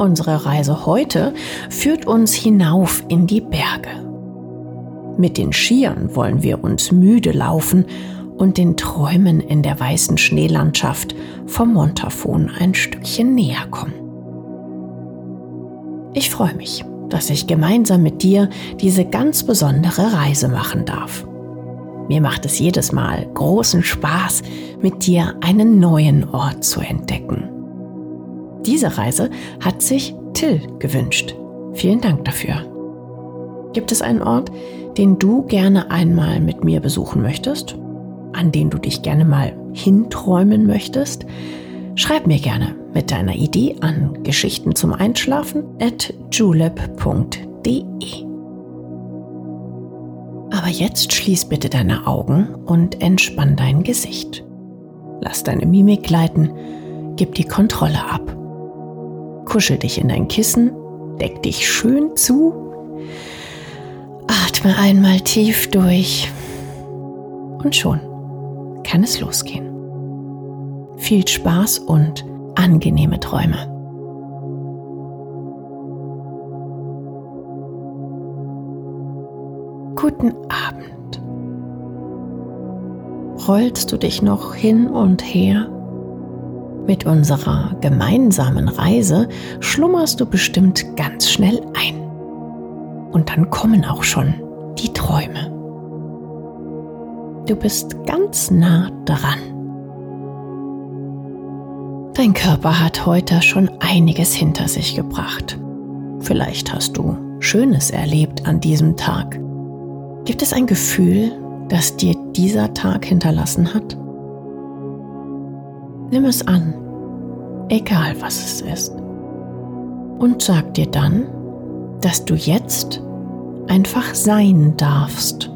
Unsere Reise heute führt uns hinauf in die Berge. Mit den Skiern wollen wir uns müde laufen und den Träumen in der weißen Schneelandschaft vom Montafon ein Stückchen näher kommen. Ich freue mich, dass ich gemeinsam mit dir diese ganz besondere Reise machen darf. Mir macht es jedes Mal großen Spaß, mit dir einen neuen Ort zu entdecken. Diese Reise hat sich Till gewünscht. Vielen Dank dafür. Gibt es einen Ort, den du gerne einmal mit mir besuchen möchtest? An den du dich gerne mal hinträumen möchtest? Schreib mir gerne mit deiner Idee an Geschichten zum Einschlafen at julep.de. Aber jetzt schließ bitte deine Augen und entspann dein Gesicht. Lass deine Mimik gleiten, gib die Kontrolle ab. Kuschel dich in dein Kissen, deck dich schön zu, atme einmal tief durch und schon kann es losgehen. Viel Spaß und angenehme Träume. Guten Abend. Rollst du dich noch hin und her? Mit unserer gemeinsamen Reise schlummerst du bestimmt ganz schnell ein. Und dann kommen auch schon die Träume. Du bist ganz nah dran. Dein Körper hat heute schon einiges hinter sich gebracht. Vielleicht hast du Schönes erlebt an diesem Tag. Gibt es ein Gefühl, das dir dieser Tag hinterlassen hat? Nimm es an, egal was es ist. Und sag dir dann, dass du jetzt einfach sein darfst.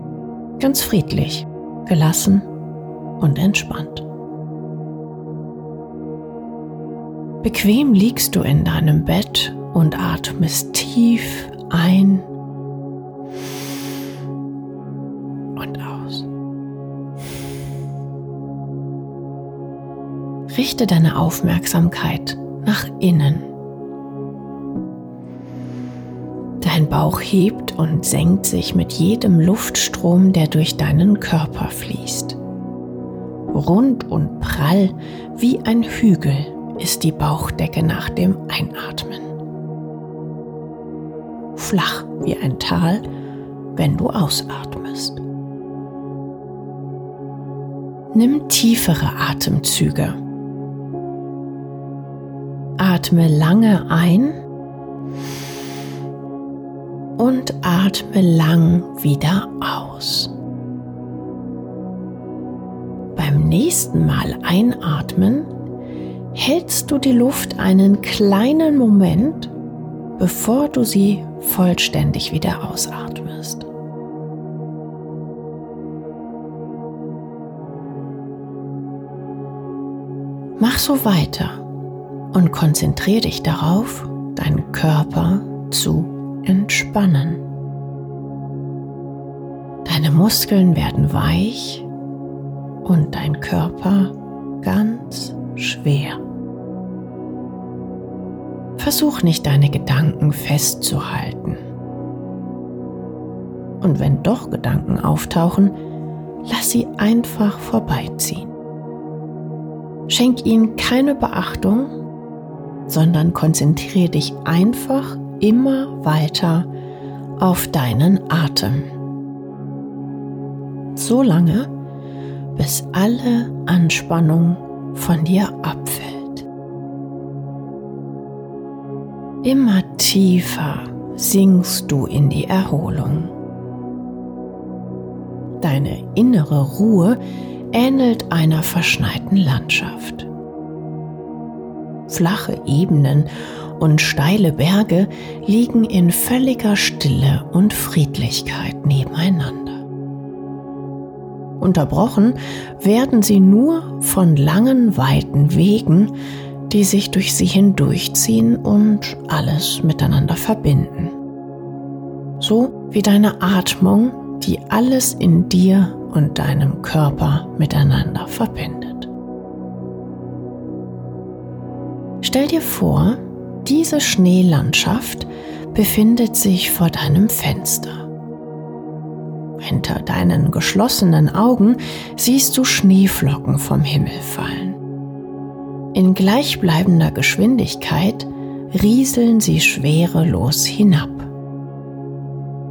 Ganz friedlich, gelassen und entspannt. Bequem liegst du in deinem Bett und atmest tief ein Richte deine Aufmerksamkeit nach innen. Dein Bauch hebt und senkt sich mit jedem Luftstrom, der durch deinen Körper fließt. Rund und prall wie ein Hügel ist die Bauchdecke nach dem Einatmen. Flach wie ein Tal, wenn du ausatmest. Nimm tiefere Atemzüge Atme lange ein und atme lang wieder aus. Beim nächsten Mal einatmen hältst du die Luft einen kleinen Moment, bevor du sie vollständig wieder ausatmest. Mach so weiter und konzentriere dich darauf, deinen Körper zu entspannen. Deine Muskeln werden weich und dein Körper ganz schwer. Versuch nicht deine Gedanken festzuhalten. Und wenn doch Gedanken auftauchen, lass sie einfach vorbeiziehen. Schenk ihnen keine Beachtung sondern konzentriere dich einfach immer weiter auf deinen Atem. So lange, bis alle Anspannung von dir abfällt. Immer tiefer sinkst du in die Erholung. Deine innere Ruhe ähnelt einer verschneiten Landschaft. Flache Ebenen und steile Berge liegen in völliger Stille und Friedlichkeit nebeneinander. Unterbrochen werden sie nur von langen, weiten Wegen, die sich durch sie hindurchziehen und alles miteinander verbinden. So wie deine Atmung, die alles in dir und deinem Körper miteinander verbindet. Stell dir vor, diese Schneelandschaft befindet sich vor deinem Fenster. Hinter deinen geschlossenen Augen siehst du Schneeflocken vom Himmel fallen. In gleichbleibender Geschwindigkeit rieseln sie schwerelos hinab.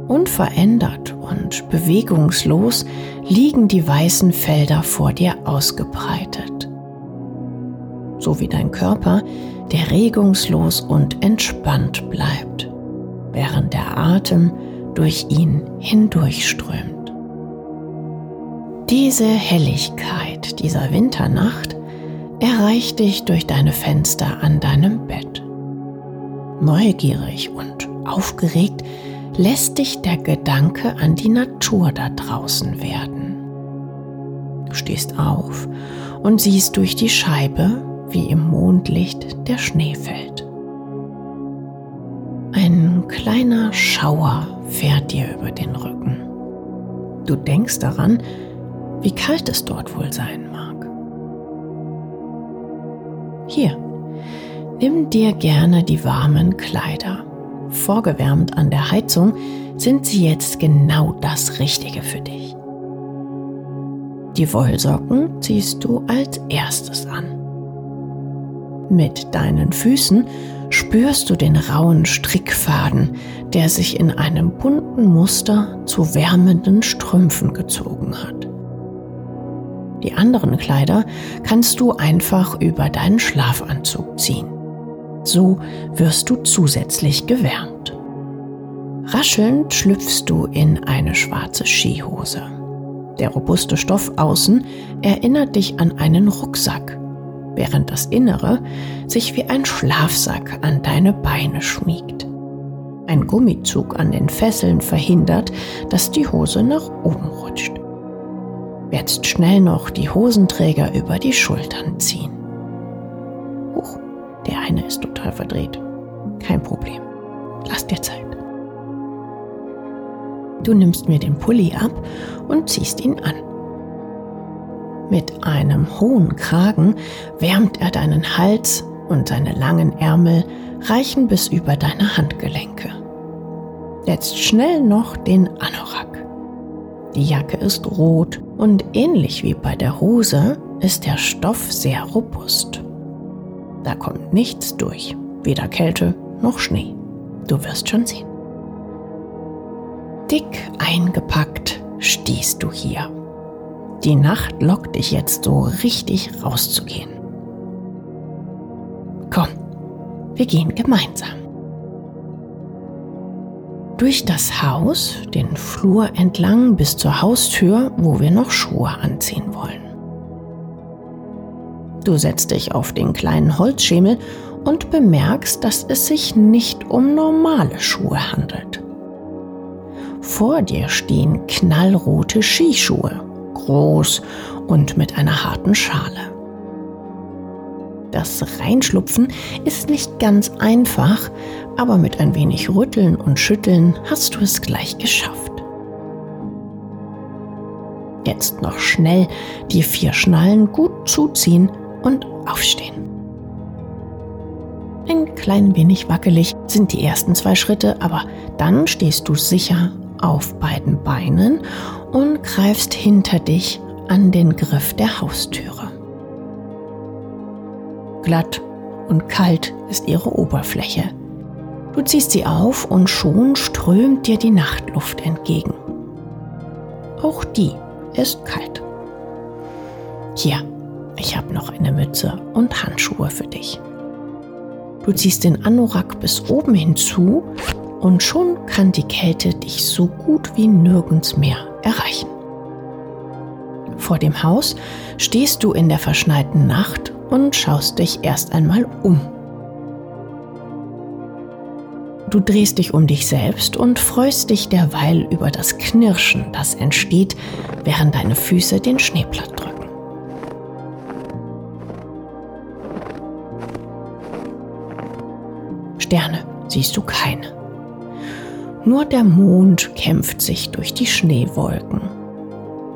Unverändert und bewegungslos liegen die weißen Felder vor dir ausgebreitet. So wie dein Körper, der regungslos und entspannt bleibt, während der Atem durch ihn hindurchströmt. Diese Helligkeit dieser Winternacht erreicht dich durch deine Fenster an deinem Bett. Neugierig und aufgeregt lässt dich der Gedanke an die Natur da draußen werden. Du stehst auf und siehst durch die Scheibe, wie im Mondlicht der Schnee fällt. Ein kleiner Schauer fährt dir über den Rücken. Du denkst daran, wie kalt es dort wohl sein mag. Hier, nimm dir gerne die warmen Kleider. Vorgewärmt an der Heizung sind sie jetzt genau das Richtige für dich. Die Wollsocken ziehst du als erstes an. Mit deinen Füßen spürst du den rauen Strickfaden, der sich in einem bunten Muster zu wärmenden Strümpfen gezogen hat. Die anderen Kleider kannst du einfach über deinen Schlafanzug ziehen. So wirst du zusätzlich gewärmt. Raschelnd schlüpfst du in eine schwarze Skihose. Der robuste Stoff außen erinnert dich an einen Rucksack, während das Innere sich wie ein Schlafsack an deine Beine schmiegt. Ein Gummizug an den Fesseln verhindert, dass die Hose nach oben rutscht. Jetzt schnell noch die Hosenträger über die Schultern ziehen. Huch, der eine ist total verdreht. Kein Problem. Lass dir Zeit. Du nimmst mir den Pulli ab und ziehst ihn an. Mit einem hohen Kragen wärmt er deinen Hals und seine langen Ärmel reichen bis über deine Handgelenke. Jetzt schnell noch den Anorak. Die Jacke ist rot und ähnlich wie bei der Hose ist der Stoff sehr robust. Da kommt nichts durch, weder Kälte noch Schnee. Du wirst schon sehen. Dick eingepackt stehst du hier die Nacht lockt dich jetzt so richtig rauszugehen. Komm, wir gehen gemeinsam. Durch das Haus, den Flur entlang bis zur Haustür, wo wir noch Schuhe anziehen wollen. Du setzt dich auf den kleinen Holzschemel und bemerkst, dass es sich nicht um normale Schuhe handelt. Vor dir stehen knallrote Skischuhe groß und mit einer harten Schale. Das Reinschlupfen ist nicht ganz einfach, aber mit ein wenig Rütteln und Schütteln hast du es gleich geschafft. Jetzt noch schnell die vier Schnallen gut zuziehen und aufstehen. Ein klein wenig wackelig sind die ersten zwei Schritte, aber dann stehst du sicher auf beiden Beinen und greifst hinter dich an den Griff der Haustüre. Glatt und kalt ist ihre Oberfläche. Du ziehst sie auf und schon strömt dir die Nachtluft entgegen. Auch die ist kalt. Hier, ich habe noch eine Mütze und Handschuhe für dich. Du ziehst den Anorak bis oben hinzu und schon kann die Kälte dich so gut wie nirgends mehr erreichen. Vor dem Haus stehst du in der verschneiten Nacht und schaust dich erst einmal um. Du drehst dich um dich selbst und freust dich derweil über das Knirschen, das entsteht, während deine Füße den Schnee platt drücken. Sterne siehst du keine. Nur der Mond kämpft sich durch die Schneewolken.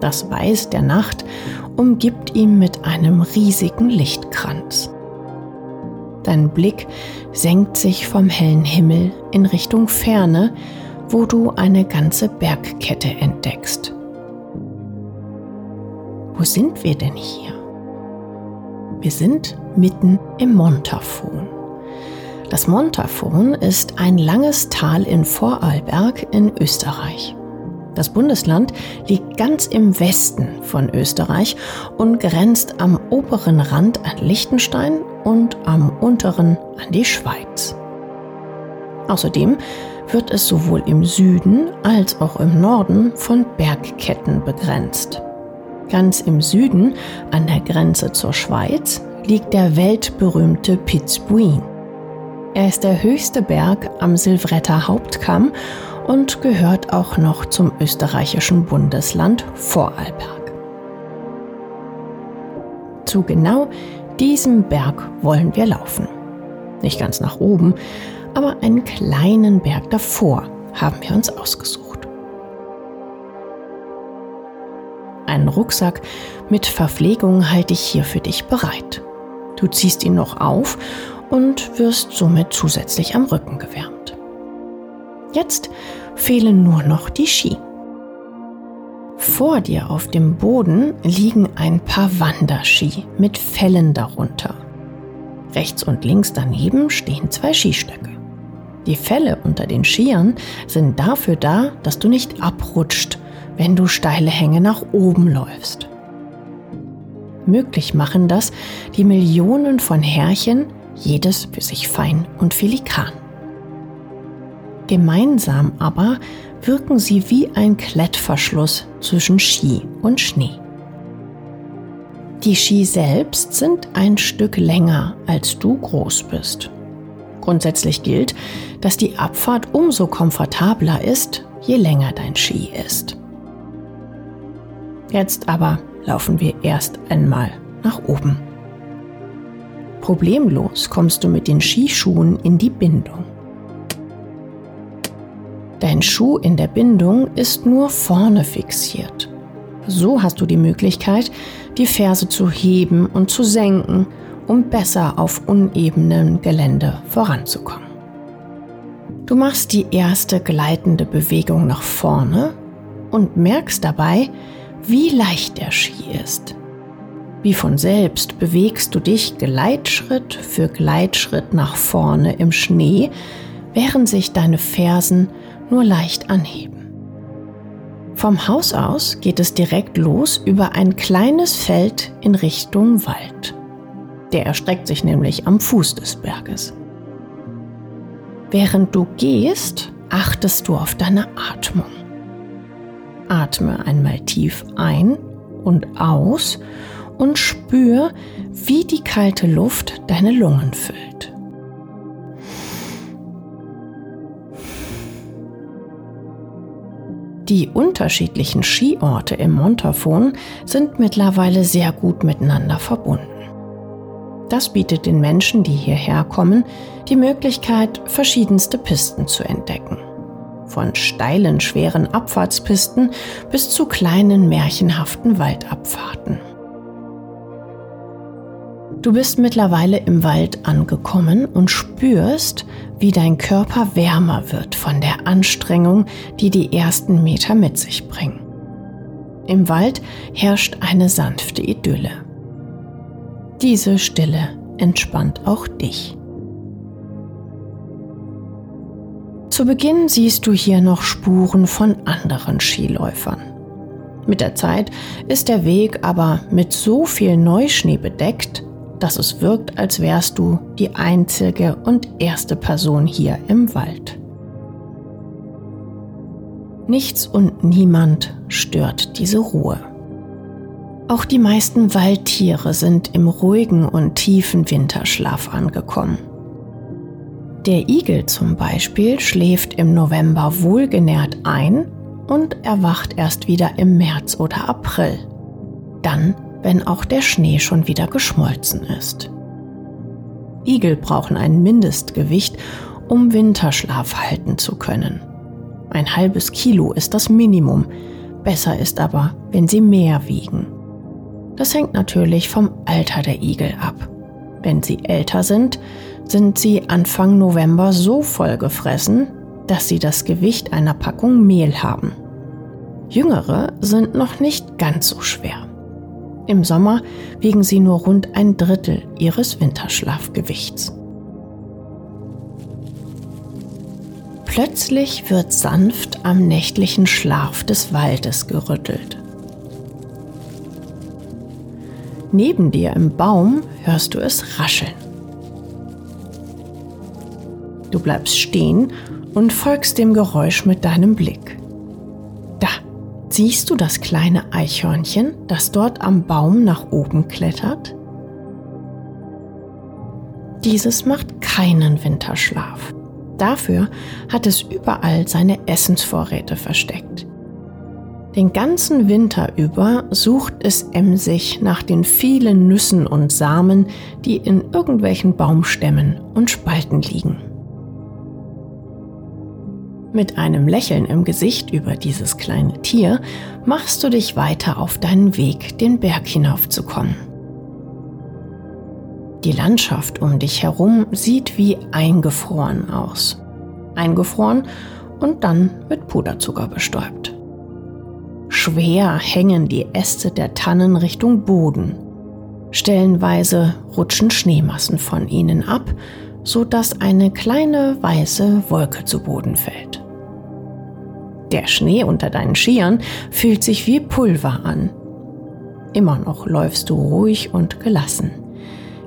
Das Weiß der Nacht umgibt ihn mit einem riesigen Lichtkranz. Dein Blick senkt sich vom hellen Himmel in Richtung Ferne, wo du eine ganze Bergkette entdeckst. Wo sind wir denn hier? Wir sind mitten im Montafon. Das Montafon ist ein langes Tal in Vorarlberg in Österreich. Das Bundesland liegt ganz im Westen von Österreich und grenzt am oberen Rand an Liechtenstein und am unteren an die Schweiz. Außerdem wird es sowohl im Süden als auch im Norden von Bergketten begrenzt. Ganz im Süden, an der Grenze zur Schweiz, liegt der weltberühmte Pitzbuin. Er ist der höchste Berg am Silvretter Hauptkamm und gehört auch noch zum österreichischen Bundesland Vorarlberg. Zu genau diesem Berg wollen wir laufen. Nicht ganz nach oben, aber einen kleinen Berg davor haben wir uns ausgesucht. Einen Rucksack mit Verpflegung halte ich hier für dich bereit. Du ziehst ihn noch auf und wirst somit zusätzlich am Rücken gewärmt. Jetzt fehlen nur noch die Ski. Vor dir auf dem Boden liegen ein paar Wanderski mit Fellen darunter. Rechts und links daneben stehen zwei Skistöcke. Die Felle unter den Skiern sind dafür da, dass du nicht abrutscht, wenn du steile Hänge nach oben läufst. Möglich machen das die Millionen von Härchen, jedes für sich fein und filigran. Gemeinsam aber wirken sie wie ein Klettverschluss zwischen Ski und Schnee. Die Ski selbst sind ein Stück länger, als du groß bist. Grundsätzlich gilt, dass die Abfahrt umso komfortabler ist, je länger dein Ski ist. Jetzt aber laufen wir erst einmal nach oben. Problemlos kommst du mit den Skischuhen in die Bindung. Dein Schuh in der Bindung ist nur vorne fixiert. So hast du die Möglichkeit, die Ferse zu heben und zu senken, um besser auf unebenem Gelände voranzukommen. Du machst die erste gleitende Bewegung nach vorne und merkst dabei, wie leicht der Ski ist. Wie von selbst bewegst du dich Gleitschritt für Gleitschritt nach vorne im Schnee, während sich deine Fersen nur leicht anheben. Vom Haus aus geht es direkt los über ein kleines Feld in Richtung Wald. Der erstreckt sich nämlich am Fuß des Berges. Während du gehst, achtest du auf deine Atmung. Atme einmal tief ein und aus und spür, wie die kalte Luft deine Lungen füllt. Die unterschiedlichen Skiorte im Montafon sind mittlerweile sehr gut miteinander verbunden. Das bietet den Menschen, die hierher kommen, die Möglichkeit, verschiedenste Pisten zu entdecken. Von steilen, schweren Abfahrtspisten bis zu kleinen, märchenhaften Waldabfahrten. Du bist mittlerweile im Wald angekommen und spürst, wie dein Körper wärmer wird von der Anstrengung, die die ersten Meter mit sich bringen. Im Wald herrscht eine sanfte Idylle. Diese Stille entspannt auch dich. Zu Beginn siehst du hier noch Spuren von anderen Skiläufern. Mit der Zeit ist der Weg aber mit so viel Neuschnee bedeckt, dass es wirkt, als wärst du die einzige und erste Person hier im Wald. Nichts und niemand stört diese Ruhe. Auch die meisten Waldtiere sind im ruhigen und tiefen Winterschlaf angekommen. Der Igel zum Beispiel schläft im November wohlgenährt ein und erwacht erst wieder im März oder April. Dann, wenn auch der Schnee schon wieder geschmolzen ist. Igel brauchen ein Mindestgewicht, um Winterschlaf halten zu können. Ein halbes Kilo ist das Minimum. Besser ist aber, wenn sie mehr wiegen. Das hängt natürlich vom Alter der Igel ab. Wenn sie älter sind, sind sie Anfang November so vollgefressen, dass sie das Gewicht einer Packung Mehl haben. Jüngere sind noch nicht ganz so schwer. Im Sommer wiegen sie nur rund ein Drittel ihres Winterschlafgewichts. Plötzlich wird sanft am nächtlichen Schlaf des Waldes gerüttelt. Neben dir im Baum hörst du es rascheln. Du bleibst stehen und folgst dem Geräusch mit deinem Blick. Siehst du das kleine Eichhörnchen, das dort am Baum nach oben klettert? Dieses macht keinen Winterschlaf. Dafür hat es überall seine Essensvorräte versteckt. Den ganzen Winter über sucht es emsig nach den vielen Nüssen und Samen, die in irgendwelchen Baumstämmen und Spalten liegen. Mit einem Lächeln im Gesicht über dieses kleine Tier machst du dich weiter auf deinen Weg, den Berg hinaufzukommen. Die Landschaft um dich herum sieht wie eingefroren aus. Eingefroren und dann mit Puderzucker bestäubt. Schwer hängen die Äste der Tannen Richtung Boden. Stellenweise rutschen Schneemassen von ihnen ab, so dass eine kleine weiße Wolke zu Boden fällt. Der Schnee unter deinen Skiern fühlt sich wie Pulver an. Immer noch läufst du ruhig und gelassen.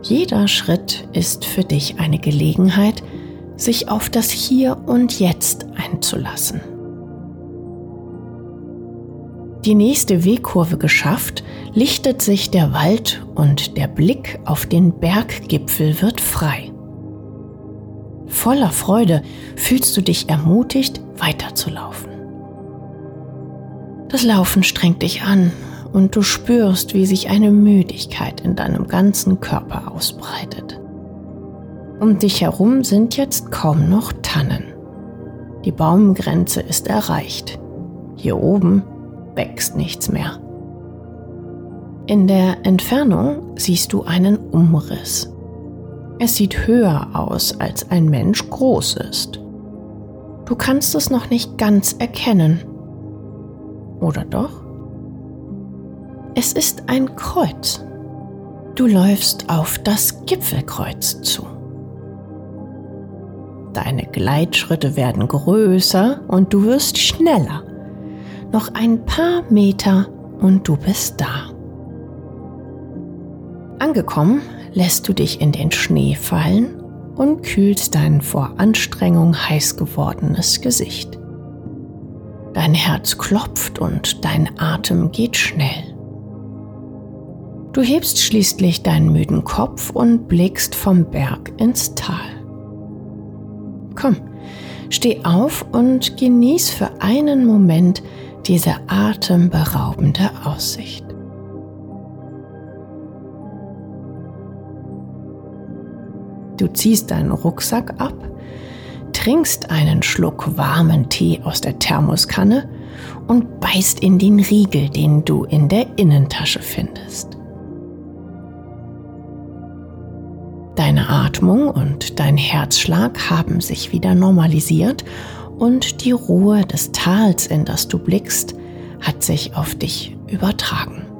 Jeder Schritt ist für dich eine Gelegenheit, sich auf das Hier und Jetzt einzulassen. Die nächste Wegkurve geschafft, lichtet sich der Wald und der Blick auf den Berggipfel wird frei. Voller Freude fühlst du dich ermutigt, weiterzulaufen. Das Laufen strengt dich an und du spürst, wie sich eine Müdigkeit in deinem ganzen Körper ausbreitet. Um dich herum sind jetzt kaum noch Tannen. Die Baumgrenze ist erreicht. Hier oben wächst nichts mehr. In der Entfernung siehst du einen Umriss. Es sieht höher aus, als ein Mensch groß ist. Du kannst es noch nicht ganz erkennen, oder doch? Es ist ein Kreuz. Du läufst auf das Gipfelkreuz zu. Deine Gleitschritte werden größer und du wirst schneller. Noch ein paar Meter und du bist da. Angekommen lässt du dich in den Schnee fallen und kühlst dein vor Anstrengung heiß gewordenes Gesicht. Dein Herz klopft und dein Atem geht schnell. Du hebst schließlich deinen müden Kopf und blickst vom Berg ins Tal. Komm, steh auf und genieß für einen Moment diese atemberaubende Aussicht. Du ziehst deinen Rucksack ab trinkst einen Schluck warmen Tee aus der Thermoskanne und beißt in den Riegel, den du in der Innentasche findest. Deine Atmung und dein Herzschlag haben sich wieder normalisiert und die Ruhe des Tals, in das du blickst, hat sich auf dich übertragen.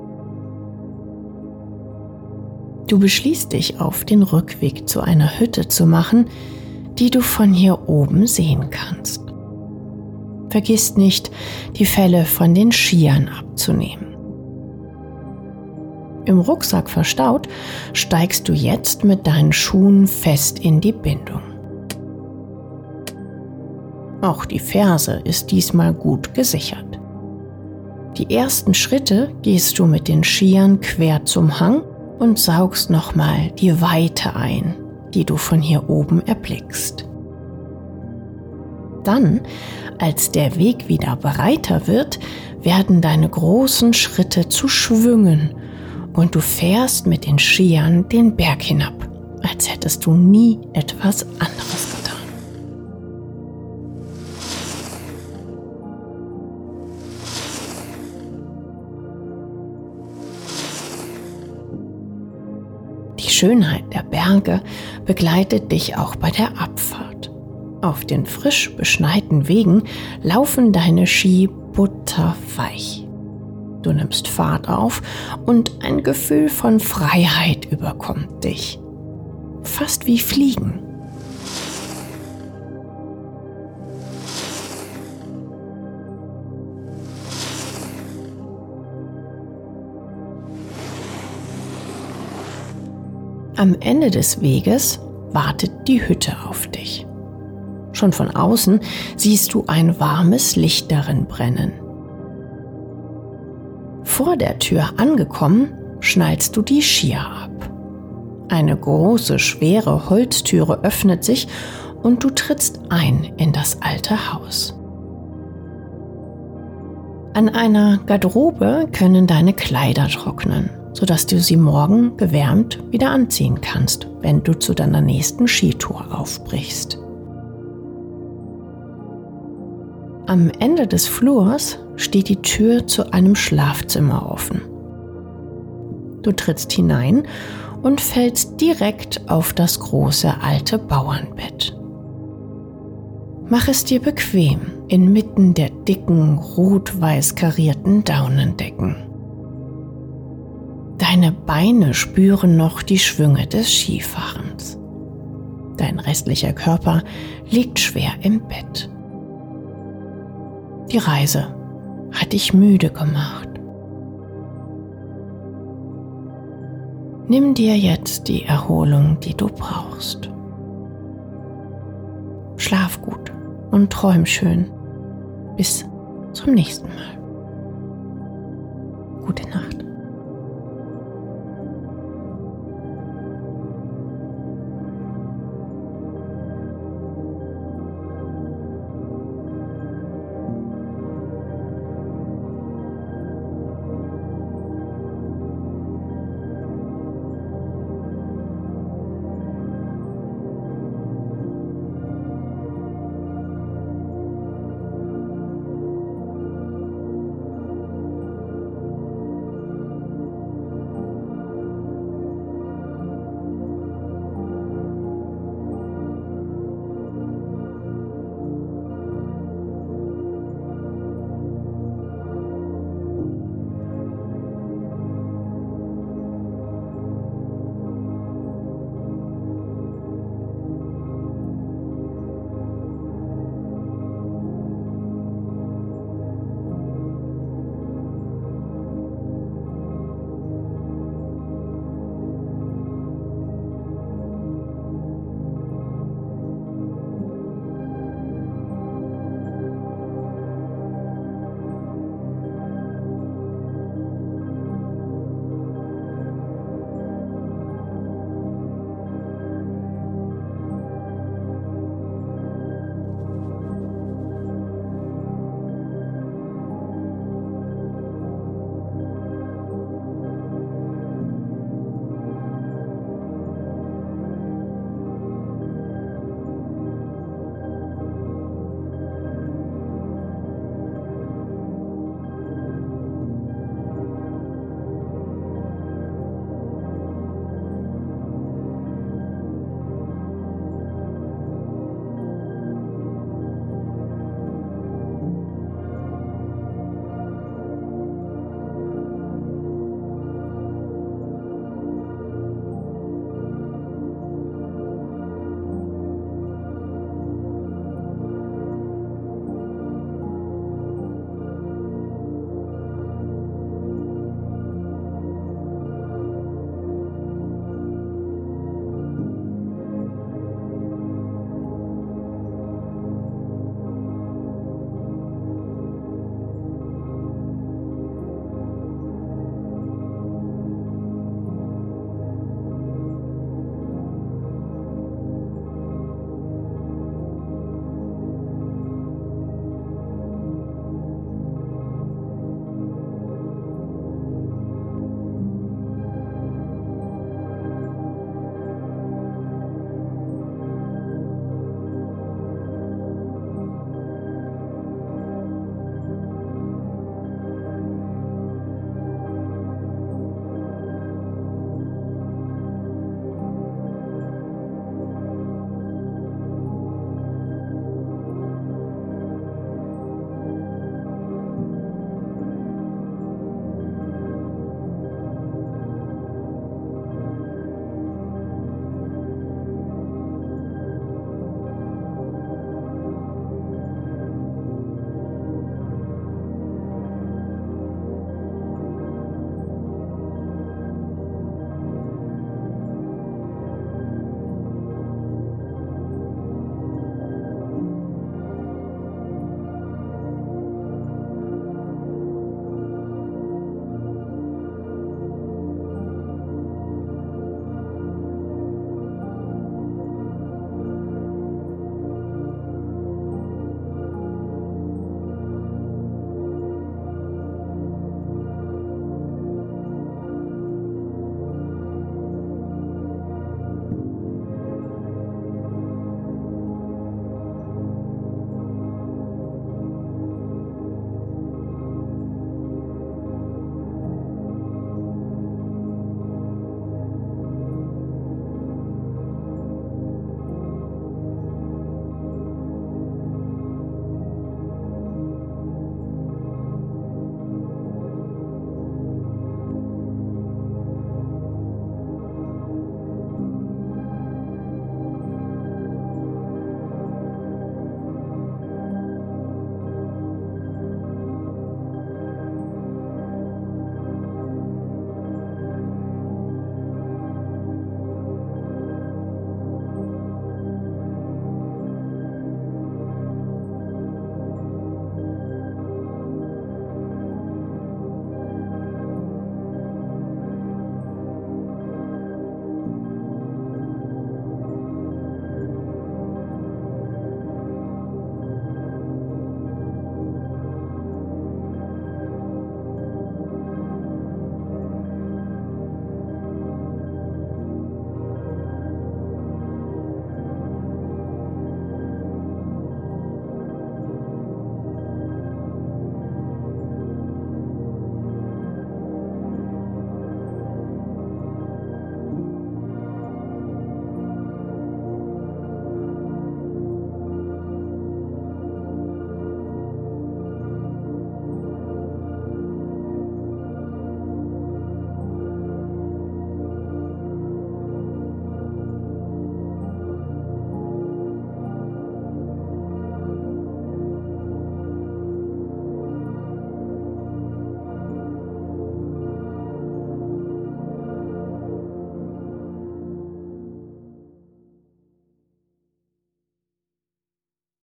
Du beschließt dich auf den Rückweg zu einer Hütte zu machen, die du von hier oben sehen kannst. Vergiss nicht, die Felle von den Skiern abzunehmen. Im Rucksack verstaut, steigst du jetzt mit deinen Schuhen fest in die Bindung. Auch die Ferse ist diesmal gut gesichert. Die ersten Schritte gehst du mit den Skiern quer zum Hang und saugst nochmal die Weite ein, die du von hier oben erblickst. Dann, als der Weg wieder breiter wird, werden deine großen Schritte zu Schwüngen und du fährst mit den Skiern den Berg hinab, als hättest du nie etwas anderes getan. Schönheit der Berge begleitet dich auch bei der Abfahrt. Auf den frisch beschneiten Wegen laufen deine Ski butterweich. Du nimmst Fahrt auf und ein Gefühl von Freiheit überkommt dich. Fast wie Fliegen. Am Ende des Weges wartet die Hütte auf dich. Schon von außen siehst du ein warmes Licht darin brennen. Vor der Tür angekommen, schnallst du die Skier ab. Eine große, schwere Holztüre öffnet sich und du trittst ein in das alte Haus. An einer Garderobe können deine Kleider trocknen, sodass du sie morgen gewärmt wieder anziehen kannst, wenn du zu deiner nächsten Skitour aufbrichst. Am Ende des Flurs steht die Tür zu einem Schlafzimmer offen. Du trittst hinein und fällst direkt auf das große alte Bauernbett. Mach es dir bequem inmitten der dicken, rot-weiß karierten Daunendecken. Deine Beine spüren noch die Schwünge des Skifahrens. Dein restlicher Körper liegt schwer im Bett. Die Reise hat dich müde gemacht. Nimm dir jetzt die Erholung, die du brauchst. Schlaf gut und träum schön. Bis zum nächsten Mal.